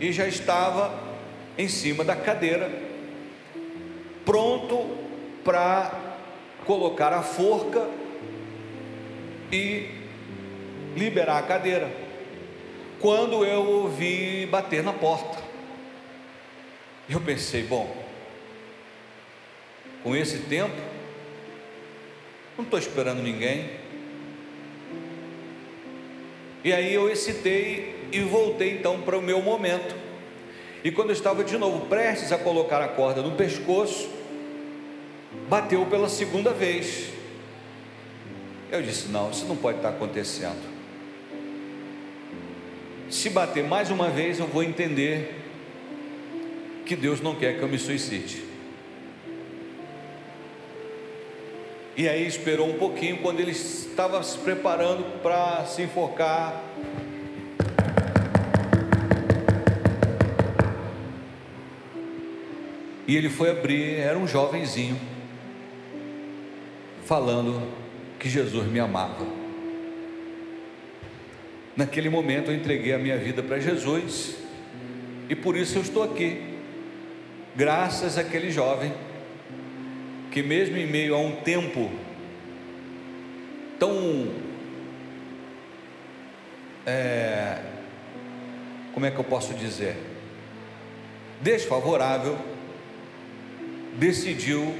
e já estava em cima da cadeira, pronto para colocar a forca e liberar a cadeira. Quando eu ouvi bater na porta, eu pensei, bom, com esse tempo, não estou esperando ninguém, e aí eu excitei e voltei então para o meu momento. E quando eu estava de novo prestes a colocar a corda no pescoço, bateu pela segunda vez. Eu disse: não, isso não pode estar acontecendo. Se bater mais uma vez, eu vou entender que Deus não quer que eu me suicide. E aí esperou um pouquinho, quando ele estava se preparando para se enforcar. E ele foi abrir, era um jovenzinho, falando que Jesus me amava. Naquele momento eu entreguei a minha vida para Jesus, e por isso eu estou aqui, graças àquele jovem que mesmo em meio a um tempo tão é, como é que eu posso dizer desfavorável decidiu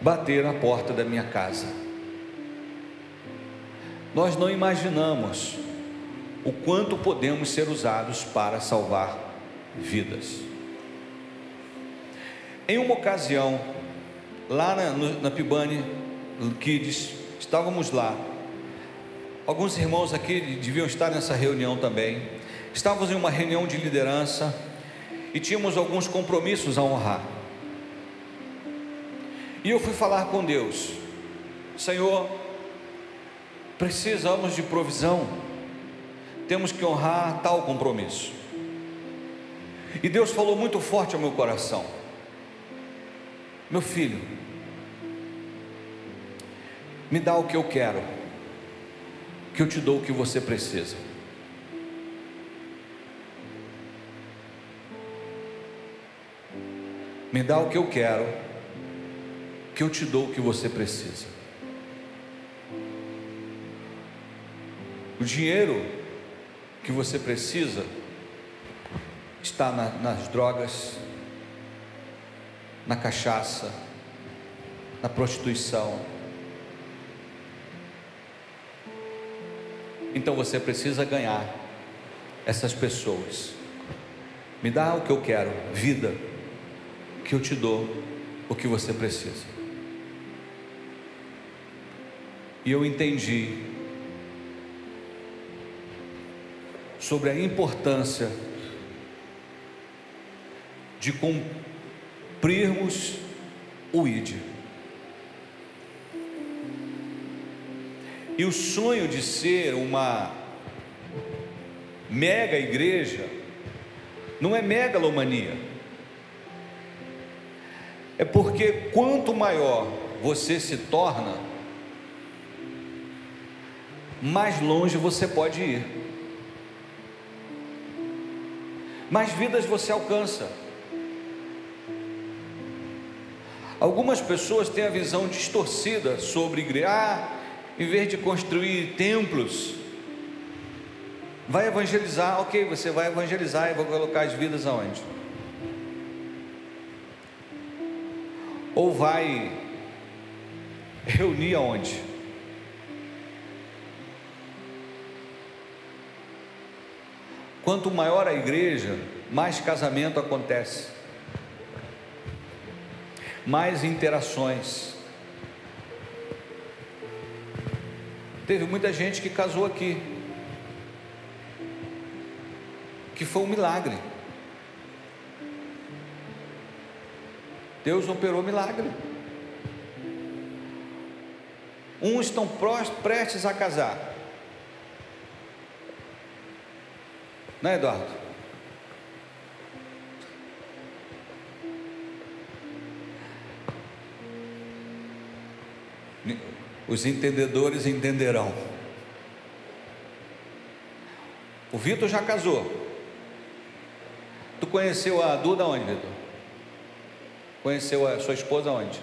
bater na porta da minha casa nós não imaginamos o quanto podemos ser usados para salvar vidas em uma ocasião lá na, no, na Pibane Kids, estávamos lá. Alguns irmãos aqui deviam estar nessa reunião também. Estávamos em uma reunião de liderança e tínhamos alguns compromissos a honrar. E eu fui falar com Deus: Senhor, precisamos de provisão, temos que honrar tal compromisso. E Deus falou muito forte ao meu coração: Meu filho, me dá o que eu quero, que eu te dou o que você precisa. Me dá o que eu quero, que eu te dou o que você precisa. O dinheiro que você precisa está na, nas drogas, na cachaça, na prostituição. Então você precisa ganhar essas pessoas. Me dá o que eu quero, vida, que eu te dou o que você precisa. E eu entendi sobre a importância de cumprirmos o ID. E o sonho de ser uma mega igreja não é megalomania. É porque quanto maior você se torna, mais longe você pode ir. Mais vidas você alcança. Algumas pessoas têm a visão distorcida sobre igreja. Ah, em vez de construir templos, vai evangelizar. Ok, você vai evangelizar e vai colocar as vidas aonde? Ou vai reunir aonde? Quanto maior a igreja, mais casamento acontece, mais interações. Teve muita gente que casou aqui, que foi um milagre. Deus operou milagre. Uns estão prestes a casar. Não é, Eduardo? Os entendedores entenderão. O Vitor já casou. Tu conheceu a Duda onde, Vitor? Conheceu a sua esposa onde?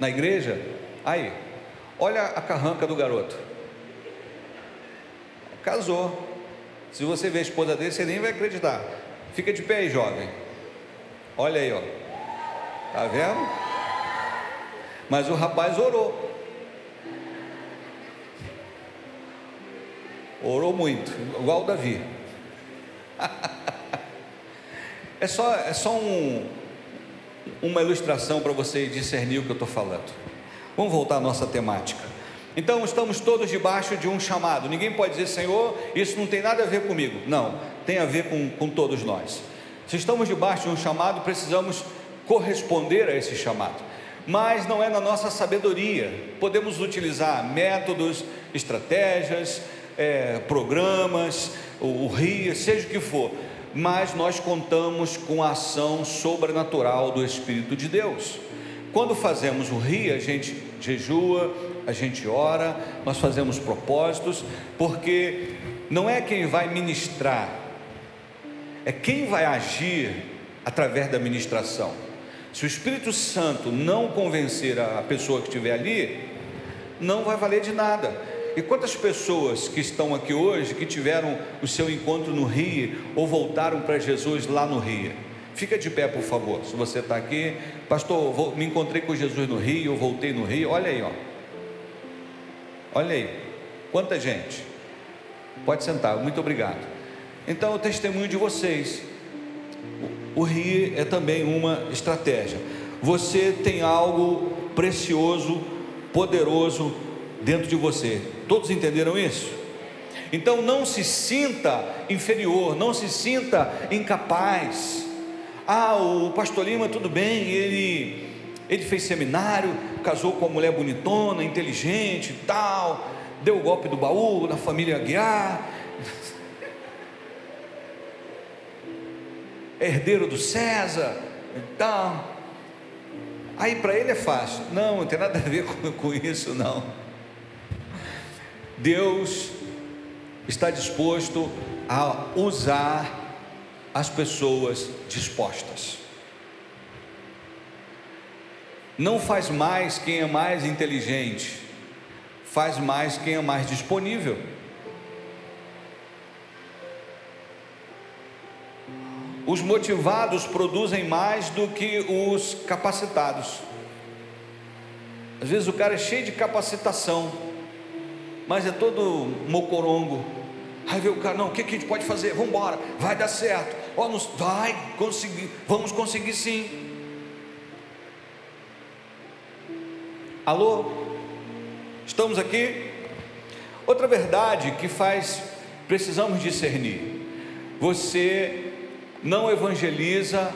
Na igreja? Aí, olha a carranca do garoto. Casou. Se você ver a esposa dele, você nem vai acreditar. Fica de pé aí, jovem. Olha aí, ó. Tá vendo? Mas o rapaz orou. Orou muito, igual o Davi. é só, é só um, uma ilustração para você discernir o que eu estou falando. Vamos voltar à nossa temática. Então, estamos todos debaixo de um chamado. Ninguém pode dizer, Senhor, isso não tem nada a ver comigo. Não, tem a ver com, com todos nós. Se estamos debaixo de um chamado, precisamos corresponder a esse chamado. Mas não é na nossa sabedoria. Podemos utilizar métodos, estratégias, é, programas, o, o RIA, seja o que for, mas nós contamos com a ação sobrenatural do Espírito de Deus. Quando fazemos o RIA, a gente jejua, a gente ora, nós fazemos propósitos, porque não é quem vai ministrar, é quem vai agir através da ministração. Se o Espírito Santo não convencer a pessoa que estiver ali, não vai valer de nada. E quantas pessoas que estão aqui hoje que tiveram o seu encontro no Rio ou voltaram para Jesus lá no Rio? Fica de pé, por favor. Se você está aqui, pastor, vou, me encontrei com Jesus no Rio, eu voltei no Rio. Olha aí, ó. Olha aí. Quanta gente. Pode sentar. Muito obrigado. Então, o testemunho de vocês. O Rio é também uma estratégia. Você tem algo precioso, poderoso dentro de você. Todos entenderam isso? Então não se sinta inferior, não se sinta incapaz. Ah, o pastor Lima, tudo bem, ele, ele fez seminário, casou com uma mulher bonitona, inteligente e tal, deu o golpe do baú na família Aguiar, herdeiro do César e tal. Aí para ele é fácil. Não, não tem nada a ver com, com isso, não. Deus está disposto a usar as pessoas dispostas. Não faz mais quem é mais inteligente, faz mais quem é mais disponível. os motivados produzem mais do que os capacitados. Às vezes o cara é cheio de capacitação, mas é todo mocorongo. Aí vê o cara, não, o que, que a gente pode fazer? Vamos embora, vai dar certo. Ó, nos, vai conseguir, vamos conseguir sim. Alô? Estamos aqui? Outra verdade que faz, precisamos discernir. Você não evangeliza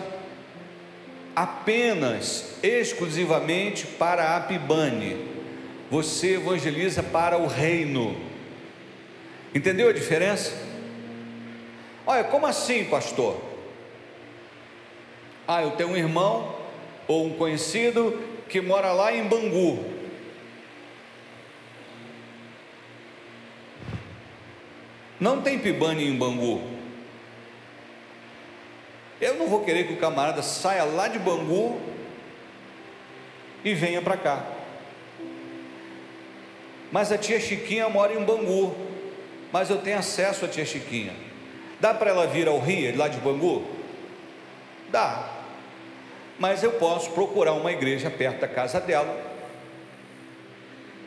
apenas, exclusivamente para a Pibane. Você evangeliza para o reino. Entendeu a diferença? Olha, como assim, pastor? Ah, eu tenho um irmão ou um conhecido que mora lá em Bangu. Não tem pibane em Bangu. Eu não vou querer que o camarada saia lá de Bangu e venha para cá. Mas a tia Chiquinha mora em Bangu. Mas eu tenho acesso à tia Chiquinha. Dá para ela vir ao Rio, lá de Bangu? Dá mas eu posso procurar uma igreja perto da casa dela,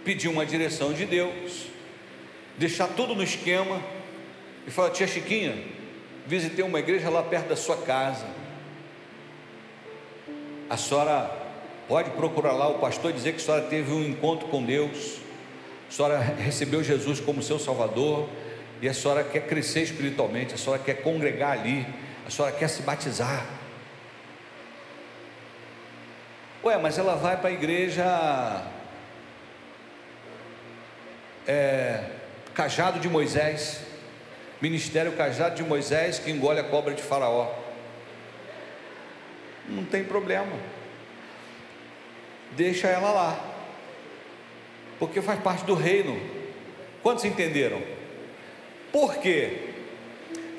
pedir uma direção de Deus, deixar tudo no esquema e falar: Tia Chiquinha, visitei uma igreja lá perto da sua casa. A senhora pode procurar lá o pastor e dizer que a senhora teve um encontro com Deus, a senhora recebeu Jesus como seu Salvador e a senhora quer crescer espiritualmente, a senhora quer congregar ali, a senhora quer se batizar. Ué, mas ela vai para a igreja é, Cajado de Moisés, Ministério Cajado de Moisés que engole a cobra de Faraó. Não tem problema. Deixa ela lá, porque faz parte do reino. Quantos entenderam? Por quê?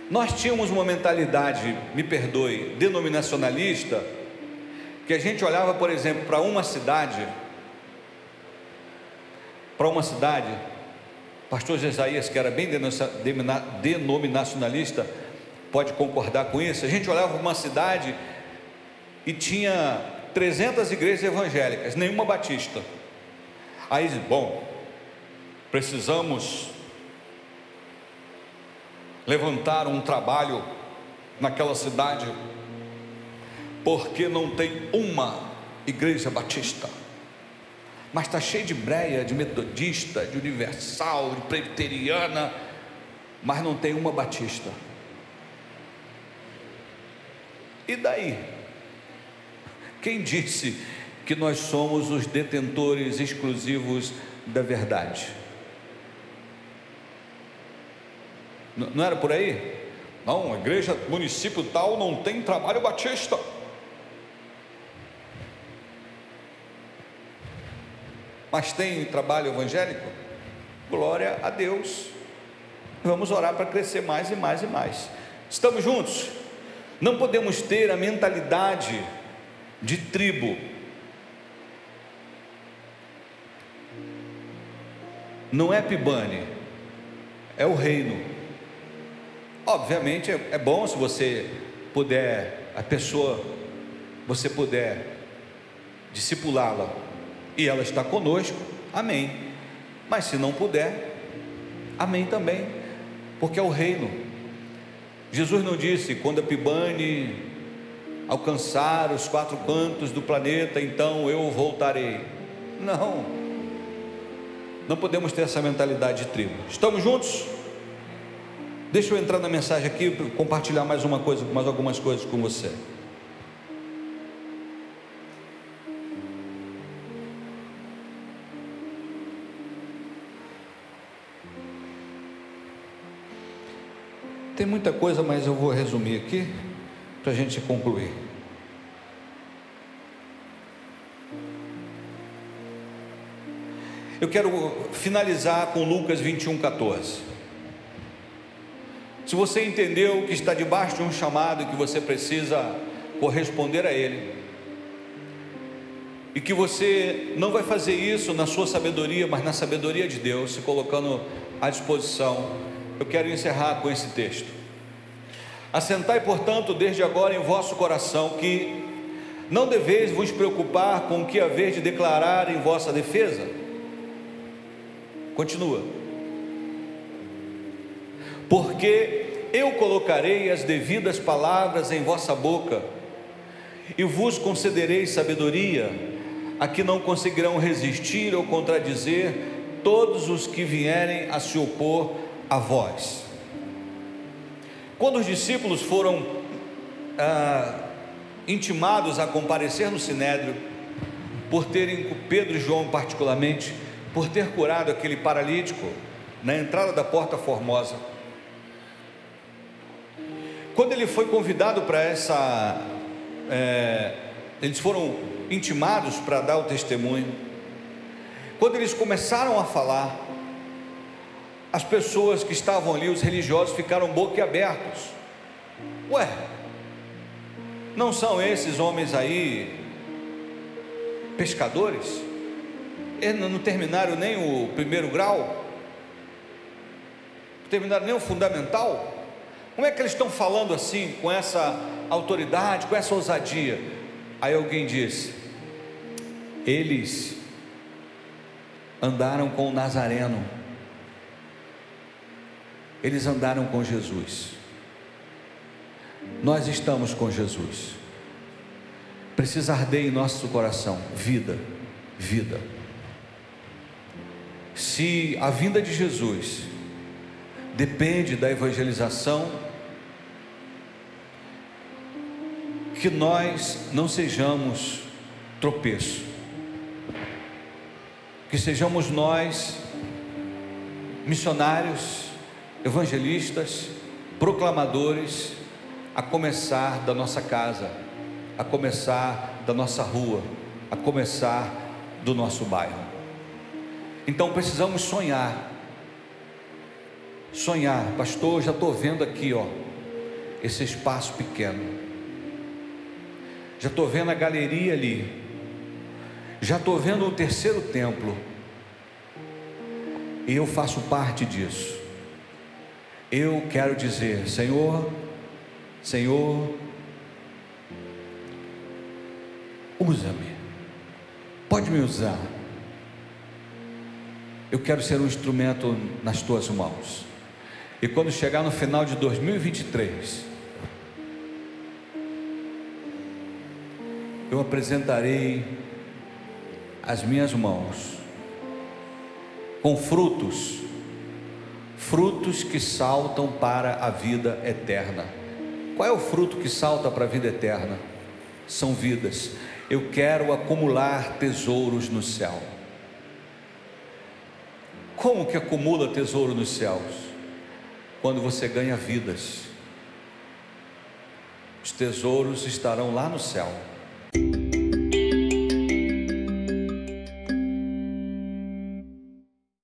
Nós tínhamos uma mentalidade, me perdoe, denominacionalista que a gente olhava, por exemplo, para uma cidade, para uma cidade, pastor Jesaías, que era bem denominacionalista, pode concordar com isso. A gente olhava para uma cidade e tinha 300 igrejas evangélicas, nenhuma batista. Aí, bom, precisamos levantar um trabalho naquela cidade porque não tem uma igreja batista, mas está cheio de breia, de metodista, de universal, de presbiteriana, mas não tem uma batista. E daí? Quem disse que nós somos os detentores exclusivos da verdade? Não era por aí? Não, a igreja município tal não tem trabalho batista. Mas tem trabalho evangélico? Glória a Deus. Vamos orar para crescer mais e mais e mais. Estamos juntos? Não podemos ter a mentalidade de tribo. Não é Pibane, é o reino. Obviamente é, é bom se você puder, a pessoa, você puder discipulá-la e ela está conosco, amém. Mas se não puder, amém também, porque é o reino. Jesus não disse: quando a Pibane alcançar os quatro cantos do planeta, então eu voltarei. Não, não podemos ter essa mentalidade de tribo. Estamos juntos? Deixa eu entrar na mensagem aqui, compartilhar mais uma coisa, mais algumas coisas com você. Tem muita coisa, mas eu vou resumir aqui para a gente concluir. Eu quero finalizar com Lucas 21, 14. Se você entendeu que está debaixo de um chamado e que você precisa corresponder a ele, e que você não vai fazer isso na sua sabedoria, mas na sabedoria de Deus, se colocando à disposição eu quero encerrar com esse texto. Assentai, portanto, desde agora em vosso coração que não deveis vos preocupar com o que haver de declarar em vossa defesa. Continua. Porque eu colocarei as devidas palavras em vossa boca, e vos concederei sabedoria, a que não conseguirão resistir ou contradizer todos os que vierem a se opor a vós. Quando os discípulos foram ah, intimados a comparecer no sinédrio, por terem, Pedro e João particularmente, por ter curado aquele paralítico na entrada da porta formosa. Quando ele foi convidado para essa, é, eles foram intimados para dar o testemunho. Quando eles começaram a falar, as pessoas que estavam ali, os religiosos, ficaram boquiabertos. Ué, não são esses homens aí pescadores? Eles não terminaram nem o primeiro grau? Não terminaram nem o fundamental? Como é que eles estão falando assim, com essa autoridade, com essa ousadia? Aí alguém disse: eles andaram com o Nazareno eles andaram com Jesus. Nós estamos com Jesus. Precisa arder em nosso coração vida, vida. Se a vinda de Jesus depende da evangelização, que nós não sejamos tropeço, que sejamos nós missionários evangelistas, proclamadores, a começar da nossa casa, a começar da nossa rua, a começar do nosso bairro. Então precisamos sonhar. Sonhar, pastor, já estou vendo aqui, ó, esse espaço pequeno. Já estou vendo a galeria ali. Já estou vendo o terceiro templo. E eu faço parte disso. Eu quero dizer, Senhor, Senhor, usa-me, pode me usar. Eu quero ser um instrumento nas tuas mãos. E quando chegar no final de 2023, eu apresentarei as minhas mãos com frutos frutos que saltam para a vida eterna. Qual é o fruto que salta para a vida eterna? São vidas. Eu quero acumular tesouros no céu. Como que acumula tesouro nos céus? Quando você ganha vidas. Os tesouros estarão lá no céu.